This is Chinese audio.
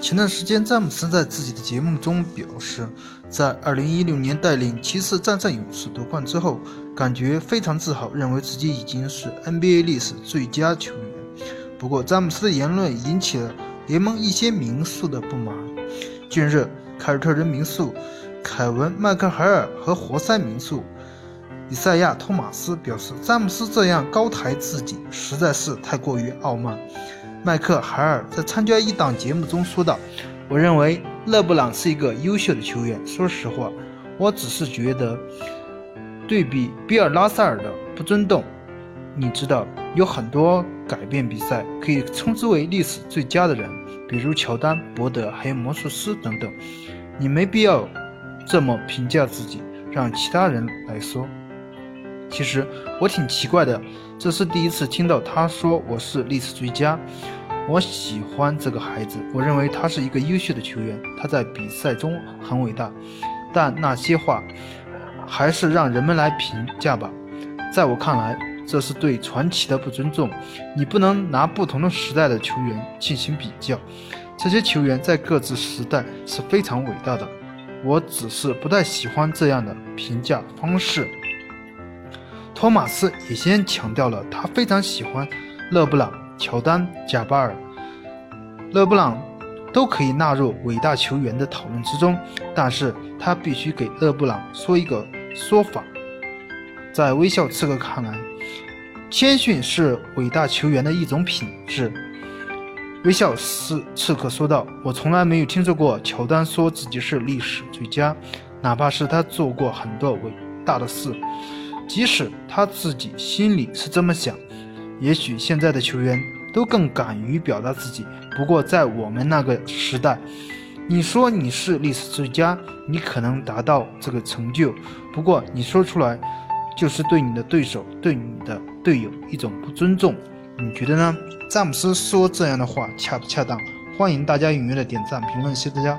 前段时间，詹姆斯在自己的节目中表示，在2016年带领骑士战胜勇士夺冠之后，感觉非常自豪，认为自己已经是 NBA 历史最佳球员。不过，詹姆斯的言论引起了联盟一些名宿的不满。近日，凯尔特人名宿凯文·麦克海尔和活塞名宿以赛亚·托马斯表示，詹姆斯这样高抬自己实在是太过于傲慢。麦克海尔在参加一档节目中说道：“我认为勒布朗是一个优秀的球员。说实话，我只是觉得对比比尔拉塞尔的不尊重。你知道，有很多改变比赛可以称之为历史最佳的人，比如乔丹、伯德，还有魔术师等等。你没必要这么评价自己，让其他人来说。其实我挺奇怪的。”这是第一次听到他说我是历史最佳。我喜欢这个孩子，我认为他是一个优秀的球员，他在比赛中很伟大。但那些话还是让人们来评价吧。在我看来，这是对传奇的不尊重。你不能拿不同的时代的球员进行比较，这些球员在各自时代是非常伟大的。我只是不太喜欢这样的评价方式。托马斯也先强调了，他非常喜欢勒布朗、乔丹、贾巴尔、勒布朗都可以纳入伟大球员的讨论之中，但是他必须给勒布朗说一个说法。在微笑刺客看来，谦逊是伟大球员的一种品质。微笑刺刺客说道：“我从来没有听说过乔丹说自己是历史最佳，哪怕是他做过很多伟大的事。”即使他自己心里是这么想，也许现在的球员都更敢于表达自己。不过在我们那个时代，你说你是历史最佳，你可能达到这个成就，不过你说出来，就是对你的对手、对你的队友一种不尊重。你觉得呢？詹姆斯说这样的话恰不恰当？欢迎大家踊跃的点赞评论，谢谢大家。